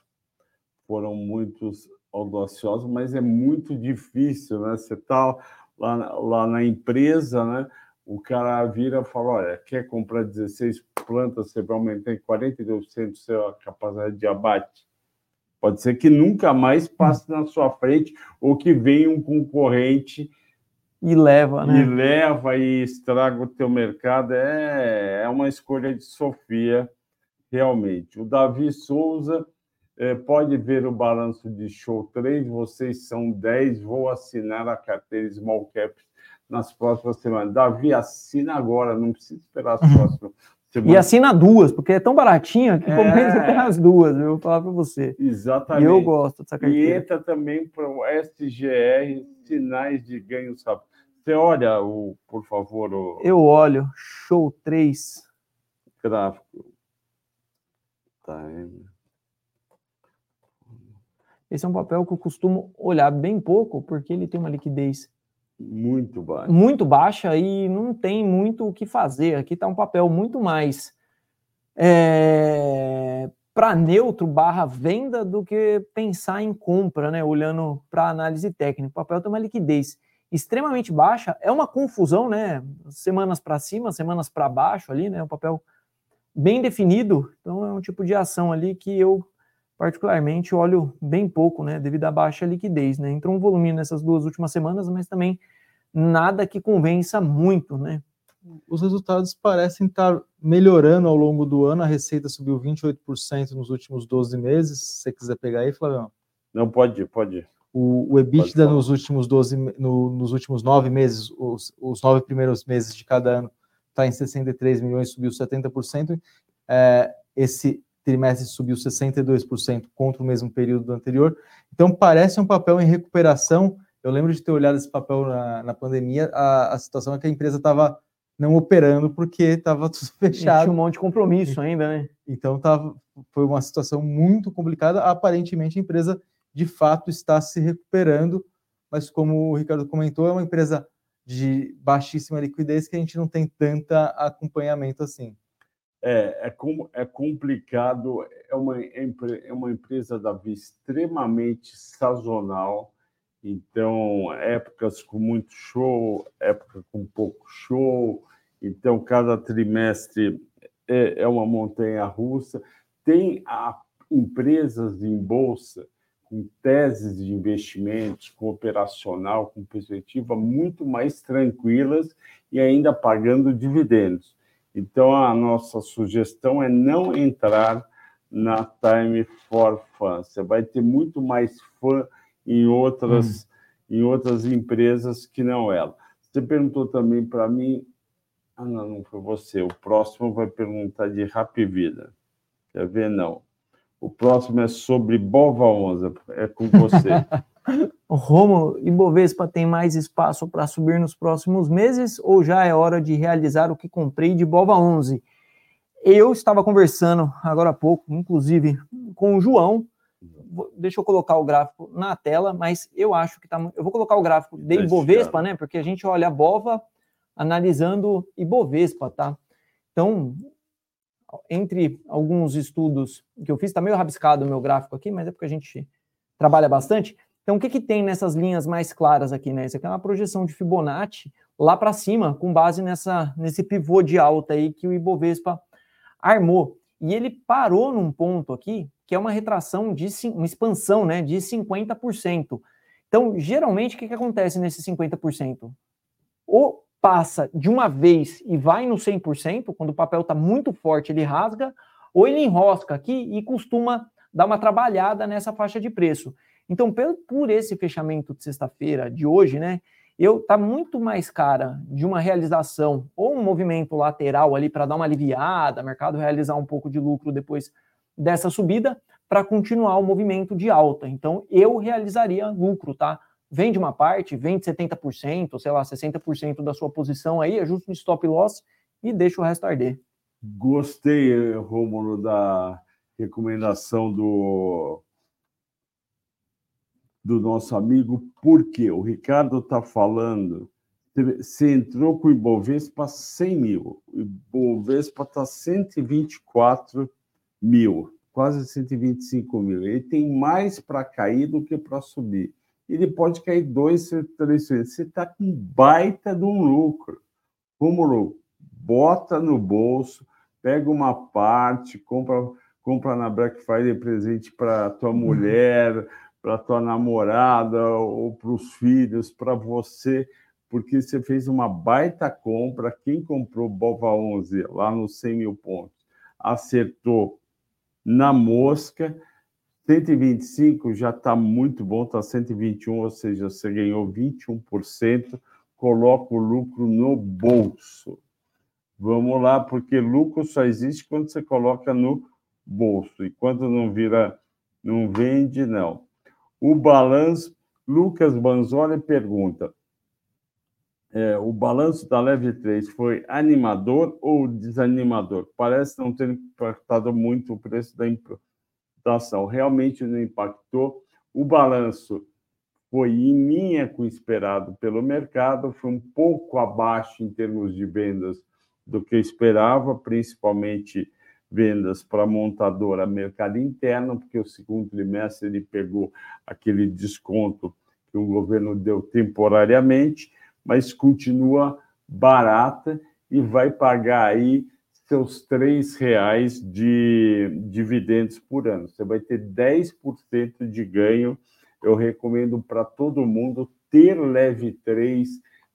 Speaker 1: foram muito audaciosos, mas é muito difícil, né? Você está lá, lá na empresa, né? O cara vira e fala: olha, quer comprar 16 plantas, você vai aumentar em 42% a sua capacidade de abate. Pode ser que nunca mais passe na sua frente ou que venha um concorrente
Speaker 3: e leva, né?
Speaker 1: E leva e estraga o teu mercado. É, é uma escolha de Sofia, realmente. O Davi Souza é, pode ver o balanço de show 3, vocês são 10, vou assinar a carteira Small Caps nas próximas semanas. Davi, assina agora, não precisa esperar as próximas
Speaker 3: semanas. E assina duas, porque é tão baratinha que é... compensa até as duas, eu vou falar para você.
Speaker 1: Exatamente.
Speaker 3: E eu gosto dessa carteira.
Speaker 1: E entra também para o SGR, sinais de ganho rápido. Você olha, o, por favor. O...
Speaker 3: Eu olho, show 3.
Speaker 1: Gráfico. Tá,
Speaker 3: Esse é um papel que eu costumo olhar bem pouco, porque ele tem uma liquidez
Speaker 1: muito baixa.
Speaker 3: Muito baixa e não tem muito o que fazer. Aqui está um papel muito mais é, para neutro barra venda do que pensar em compra, né? Olhando para análise técnica. O papel tem uma liquidez extremamente baixa, é uma confusão, né? Semanas para cima, semanas para baixo ali, né? O papel bem definido. Então é um tipo de ação ali que eu particularmente olho bem pouco, né, devido à baixa liquidez, né? Entrou um volume nessas duas últimas semanas, mas também nada que convença muito, né?
Speaker 2: Os resultados parecem estar melhorando ao longo do ano. A receita subiu 28% nos últimos 12 meses. Se você quiser pegar aí, Flavião.
Speaker 1: Não, pode ir, pode ir.
Speaker 2: O, o EBITDA nos últimos 12, no, nos últimos nove meses, os, os nove primeiros meses de cada ano, está em 63 milhões, subiu 70%. É, esse trimestre subiu 62% contra o mesmo período do anterior. Então, parece um papel em recuperação. Eu lembro de ter olhado esse papel na, na pandemia. A, a situação é que a empresa estava não operando porque estava tudo fechado. E
Speaker 3: tinha um monte de compromisso ainda, né?
Speaker 2: Então, tava, foi uma situação muito complicada. Aparentemente, a empresa, de fato, está se recuperando, mas como o Ricardo comentou, é uma empresa de baixíssima liquidez que a gente não tem tanta acompanhamento assim.
Speaker 1: É, é, com, é complicado, é uma, é uma empresa extremamente sazonal, então épocas com muito show, época com pouco show, então cada trimestre é, é uma montanha russa. Tem a, empresas em bolsa com teses de investimentos, com operacional, com perspectiva muito mais tranquilas e ainda pagando dividendos. Então, a nossa sugestão é não entrar na Time for Fun. Você vai ter muito mais fã em outras, hum. em outras empresas que não ela. Você perguntou também para mim. Ah, não, não foi você. O próximo vai perguntar de Rap Vida. Quer ver? Não. O próximo é sobre Bova Onza. É com você.
Speaker 3: Romo e Bovespa tem mais espaço para subir nos próximos meses ou já é hora de realizar o que comprei de Bova 11? Eu estava conversando agora há pouco, inclusive com o João. Deixa eu colocar o gráfico na tela, mas eu acho que tá. Eu vou colocar o gráfico de Ibovespa, né? Porque a gente olha a Bova analisando Ibovespa, tá? Então, entre alguns estudos que eu fiz, está meio rabiscado o meu gráfico aqui, mas é porque a gente trabalha bastante. Então, o que, que tem nessas linhas mais claras aqui? Né? Isso aqui é uma projeção de Fibonacci lá para cima, com base nessa, nesse pivô de alta aí que o Ibovespa armou. E ele parou num ponto aqui, que é uma retração de uma expansão né, de 50%. Então, geralmente, o que, que acontece nesse 50%? O passa de uma vez e vai no 100%, quando o papel está muito forte, ele rasga, ou ele enrosca aqui e costuma dar uma trabalhada nessa faixa de preço. Então, por esse fechamento de sexta-feira de hoje, né, eu tá muito mais cara de uma realização ou um movimento lateral ali para dar uma aliviada, mercado realizar um pouco de lucro depois dessa subida para continuar o movimento de alta. Então, eu realizaria lucro, tá? Vende uma parte, vende 70%, sei lá, 60% da sua posição aí, ajusta no stop loss e deixa o resto arder.
Speaker 1: Gostei, Rômulo, da recomendação do do nosso amigo, porque o Ricardo está falando, você entrou com o Ibovespa 100 mil, o Ibovespa está 124 mil, quase 125 mil. Ele tem mais para cair do que para subir. Ele pode cair dois, três vezes. Você está com baita de um lucro. Como bota no bolso, pega uma parte, compra, compra na Black Friday presente para tua uhum. mulher para tua namorada ou para os filhos, para você, porque você fez uma baita compra. Quem comprou Bova 11 lá nos 100 mil pontos acertou na mosca. 125 já está muito bom, está 121, ou seja, você ganhou 21%. Coloca o lucro no bolso. Vamos lá, porque lucro só existe quando você coloca no bolso. E quando não vira, não vende, não. O balanço, Lucas Banzoli pergunta: é, o balanço da Leve 3 foi animador ou desanimador? Parece não ter impactado muito o preço da imputação. Realmente não impactou. O balanço foi em linha com o esperado pelo mercado, foi um pouco abaixo em termos de vendas do que esperava, principalmente vendas para a montadora mercado interno, porque o segundo trimestre ele pegou aquele desconto que o governo deu temporariamente, mas continua barata e vai pagar aí seus três reais de dividendos por ano. Você vai ter 10% de ganho. Eu recomendo para todo mundo ter Leve 3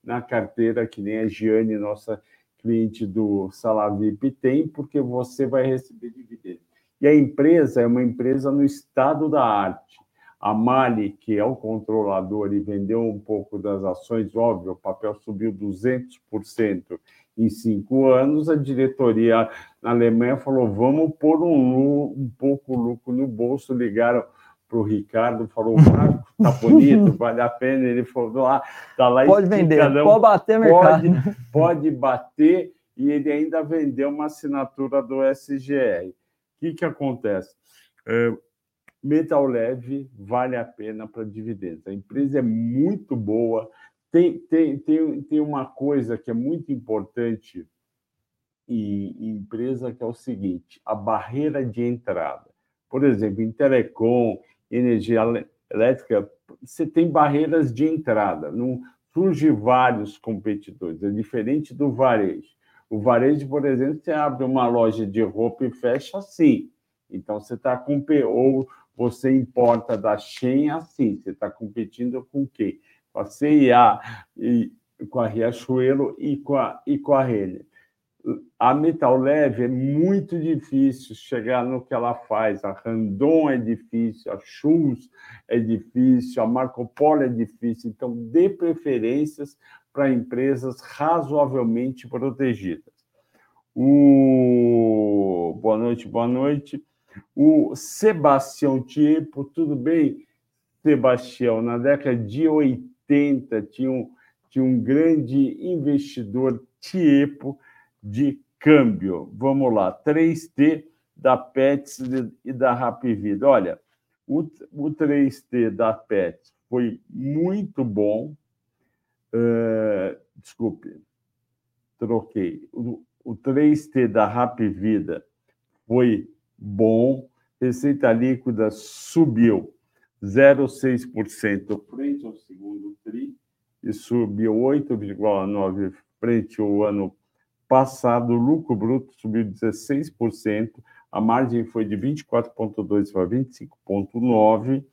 Speaker 1: na carteira, que nem a Giane, nossa cliente do Salavip tem, porque você vai receber dividendos. E a empresa é uma empresa no estado da arte. A Mali, que é o controlador e vendeu um pouco das ações, óbvio, o papel subiu 200% em cinco anos. A diretoria na Alemanha falou: vamos pôr um, um pouco lucro no bolso. Ligaram para o Ricardo, falou: o gráfico está bonito, vale a pena. Ele falou: lá, está lá
Speaker 3: Pode vender, pode bater mercado.
Speaker 1: Pode, pode bater, e ele ainda vendeu uma assinatura do SGR. O que, que acontece? É, metal leve vale a pena para dividendos. A empresa é muito boa. Tem, tem, tem, tem uma coisa que é muito importante em, em empresa, que é o seguinte: a barreira de entrada. Por exemplo, em telecom, energia elétrica, você tem barreiras de entrada, não surge vários competidores, é diferente do varejo. O varejo, por exemplo, você abre uma loja de roupa e fecha assim. Então, você está com. Ou você importa da Shein assim, você está competindo com quem? Com a CIA, e, com a Riachuelo e com a, e com a Renner a Metal Leve é muito difícil chegar no que ela faz. A Randon é difícil, a Schultz é difícil, a Marco Polo é difícil. Então, dê preferências para empresas razoavelmente protegidas. O... Boa noite, boa noite. O Sebastião Tipo, tudo bem, Sebastião? Na década de 80, tinha um, tinha um grande investidor Tiepo de câmbio. Vamos lá, 3T da Pets e da Rap Vida. Olha, o, o 3T da Pets foi muito bom. Uh, desculpe, troquei. O, o 3T da Rap Vida foi bom. Receita líquida subiu 0,6% frente ao segundo TRI e subiu 8,9% frente ao ano passado, o lucro bruto subiu 16%, a margem foi de 24,2% para 25,9%.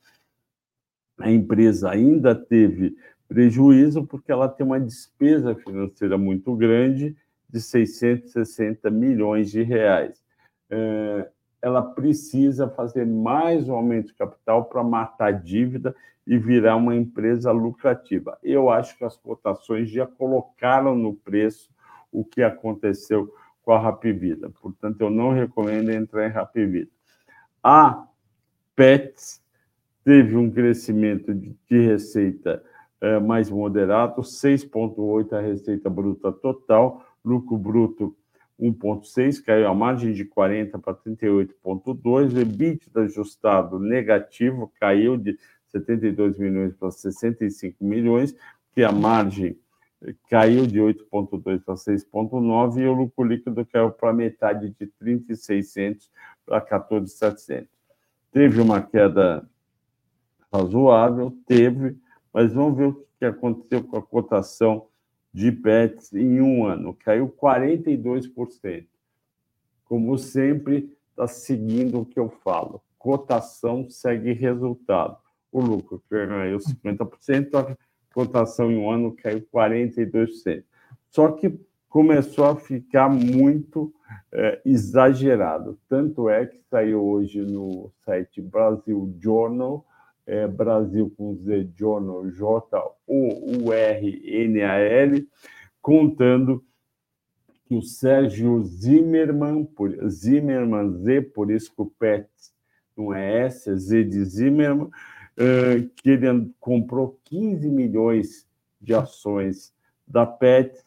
Speaker 1: A empresa ainda teve prejuízo porque ela tem uma despesa financeira muito grande de 660 milhões de reais. É, ela precisa fazer mais um aumento de capital para matar a dívida e virar uma empresa lucrativa. Eu acho que as cotações já colocaram no preço o que aconteceu com a Rapvida. Portanto, eu não recomendo entrar em Rapvida. A Pets teve um crescimento de, receita é, mais moderado, 6,8% a receita bruta total, lucro bruto 1,6, caiu a margem de 40 para 38,2, EBITDA ajustado negativo, caiu de 72 milhões para 65 milhões, que a margem caiu de 8,2 para 6,9 e o lucro líquido caiu para metade de 3.600 para 14.700. Teve uma queda razoável, teve, mas vamos ver o que aconteceu com a cotação de pets em um ano, caiu 42%. Como sempre, está seguindo o que eu falo. Cotação segue resultado. O lucro caiu 50%, a cotação em um ano caiu 42%. Só que começou a ficar muito é, exagerado. Tanto é que saiu hoje no site Brasil Journal é, Brasil com Z Journal, J-O-U-R-N-A-L, contando que o Sérgio Zimmermann, por, Zimmermann Z, por isso que o PET não é S, é Z de Zimmermann, uh, que ele comprou 15 milhões de ações da PET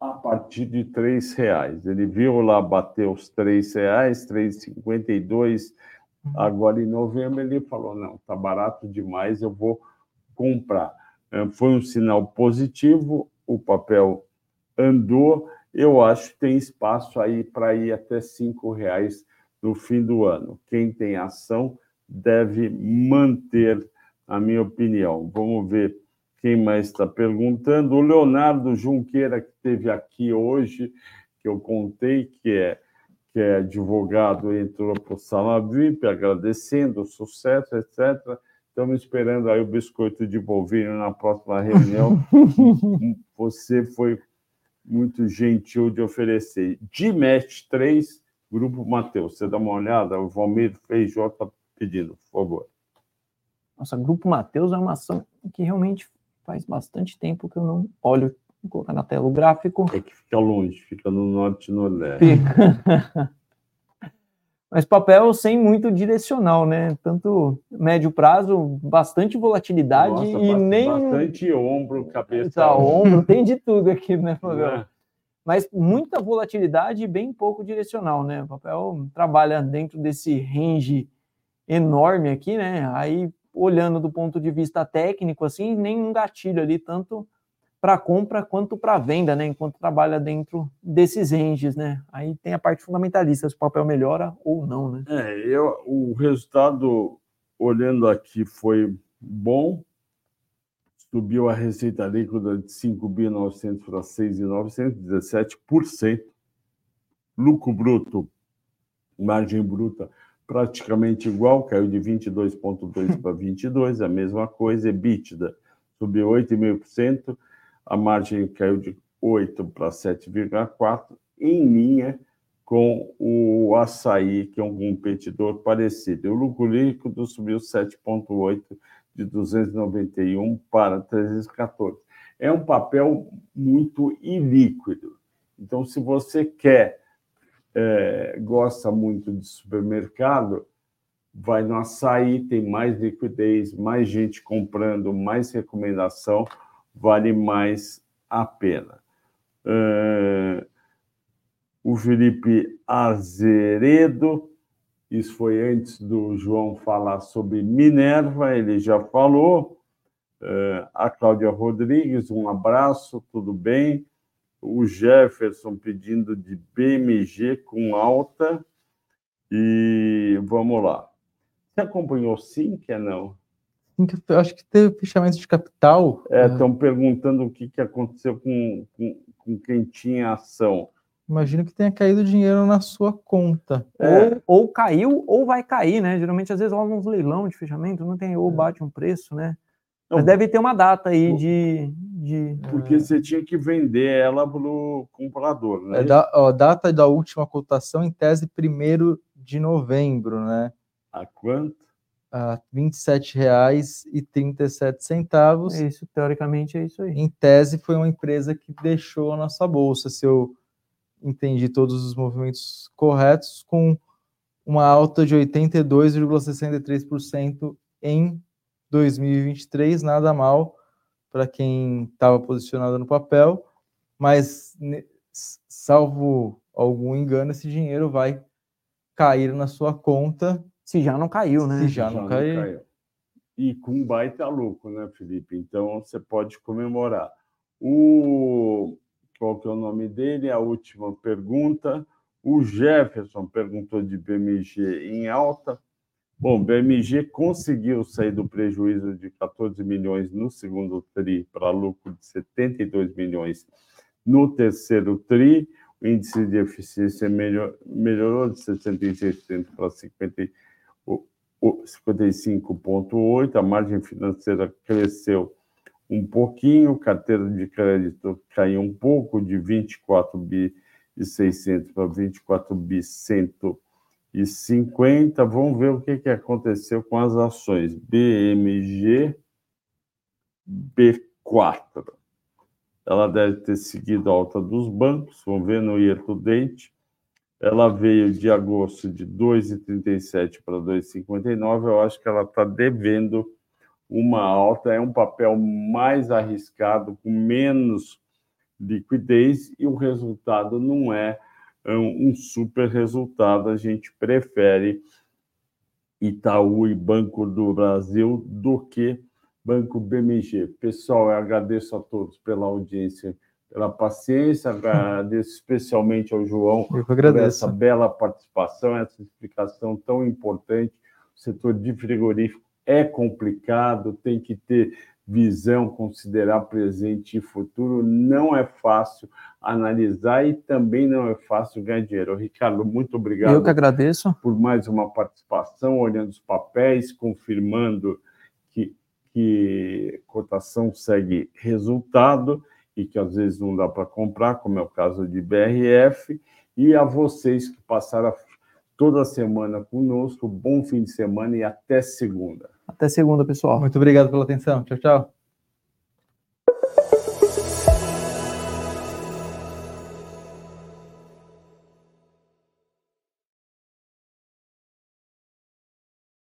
Speaker 1: a partir de R$ reais. Ele viu lá bater os R$ reais, 3,52 Agora, em novembro, ele falou: não, está barato demais, eu vou comprar. É, foi um sinal positivo, o papel andou. Eu acho que tem espaço aí para ir até R$ reais no fim do ano. Quem tem ação deve manter, a minha opinião. Vamos ver quem mais está perguntando. O Leonardo Junqueira, que esteve aqui hoje, que eu contei, que é que é advogado, entrou para o Sala VIP, agradecendo o sucesso, etc. Estamos esperando aí o biscoito de polvilho na próxima reunião. Você foi muito gentil de oferecer. De Match 3, Grupo Mateus. Você dá uma olhada, o Valmir fez J pedindo, por favor.
Speaker 3: Nossa, Grupo Mateus é uma ação que realmente faz bastante tempo que eu não olho Vou colocar na tela o gráfico.
Speaker 1: É que fica longe, fica no norte e nordeste.
Speaker 3: Mas papel sem muito direcional, né? Tanto médio prazo, bastante volatilidade Nossa, e nem.
Speaker 1: Bastante ombro, cabeça.
Speaker 3: Tá, ombro, tem de tudo aqui, né, Fabio? É. Mas muita volatilidade e bem pouco direcional, né? O papel trabalha dentro desse range enorme aqui, né? Aí, olhando do ponto de vista técnico, assim, nenhum gatilho ali, tanto para compra quanto para venda, né? Enquanto trabalha dentro desses ranges, né? Aí tem a parte fundamentalista, se o papel melhora ou não, né?
Speaker 1: É, eu, o resultado, olhando aqui, foi bom. Subiu a receita líquida de 5.900 para 6.900, 17%. Lucro bruto, margem bruta, praticamente igual, caiu de 22,2% para 22%, a mesma coisa. EBITDA subiu 8,5% a margem caiu de 8 para 7,4, em linha com o açaí, que é um competidor parecido. O lucro líquido subiu 7,8 de 291 para 314. É um papel muito ilíquido. Então, se você quer, é, gosta muito de supermercado, vai no açaí, tem mais liquidez, mais gente comprando, mais recomendação vale mais a pena. Uh, o Felipe Azeredo, isso foi antes do João falar sobre Minerva, ele já falou. Uh, a Cláudia Rodrigues, um abraço, tudo bem? O Jefferson pedindo de BMG com alta. E vamos lá. Você acompanhou sim, que é não?
Speaker 2: eu acho que teve fechamento de capital.
Speaker 1: Estão é, perguntando o que, que aconteceu com, com, com, quem tinha ação.
Speaker 2: Imagino que tenha caído dinheiro na sua conta.
Speaker 3: É. Ou, ou, caiu ou vai cair, né? Geralmente, às vezes, rola uns leilão de fechamento, não tem ou é. bate um preço, né? Não, Mas deve ter uma data aí de, de.
Speaker 1: Porque você tinha que vender ela para o comprador, né?
Speaker 2: É da, ó, data da última cotação, em tese, 1 de novembro, né?
Speaker 1: A quanto?
Speaker 2: A R$ 27,37.
Speaker 3: É isso, teoricamente é isso aí.
Speaker 2: Em tese, foi uma empresa que deixou a nossa bolsa, se eu entendi todos os movimentos corretos, com uma alta de 82,63% em 2023, nada mal para quem estava posicionado no papel, mas salvo algum engano, esse dinheiro vai cair na sua conta.
Speaker 3: Se já não caiu, né?
Speaker 2: Se já, já não, caiu. caiu.
Speaker 1: E com baita lucro, né, Felipe? Então você pode comemorar. O qual que é o nome dele? A última pergunta. O Jefferson perguntou de BMG em alta. Bom, BMG conseguiu sair do prejuízo de 14 milhões no segundo TRI para lucro de 72 milhões no terceiro TRI. O índice de eficiência melhor, melhorou de 66% para 55,8%. A margem financeira cresceu um pouquinho, carteira de crédito caiu um pouco de 24 bi e 600 para 24 bi 100 e 50. Vamos ver o que, que aconteceu com as ações. BMG B4. Ela deve ter seguido a alta dos bancos. Vamos ver no year to date. Ela veio de agosto de 2,37 para 2,59. Eu acho que ela está devendo uma alta. É um papel mais arriscado, com menos liquidez, e o resultado não é um super resultado. A gente prefere Itaú e Banco do Brasil do que Banco BMG. Pessoal, eu agradeço a todos pela audiência, pela paciência, agradeço especialmente ao João
Speaker 2: por
Speaker 1: essa bela participação, essa explicação tão importante. O setor de frigorífico é complicado, tem que ter visão, considerar presente e futuro, não é fácil analisar e também não é fácil ganhar dinheiro. Ricardo, muito obrigado.
Speaker 3: Eu que agradeço.
Speaker 1: Por mais uma participação, olhando os papéis, confirmando que, que cotação segue resultado e que às vezes não dá para comprar, como é o caso de BRF, e a vocês que passaram toda semana conosco, bom fim de semana e até segunda.
Speaker 3: Até segunda, pessoal.
Speaker 2: Muito obrigado pela atenção. Tchau, tchau.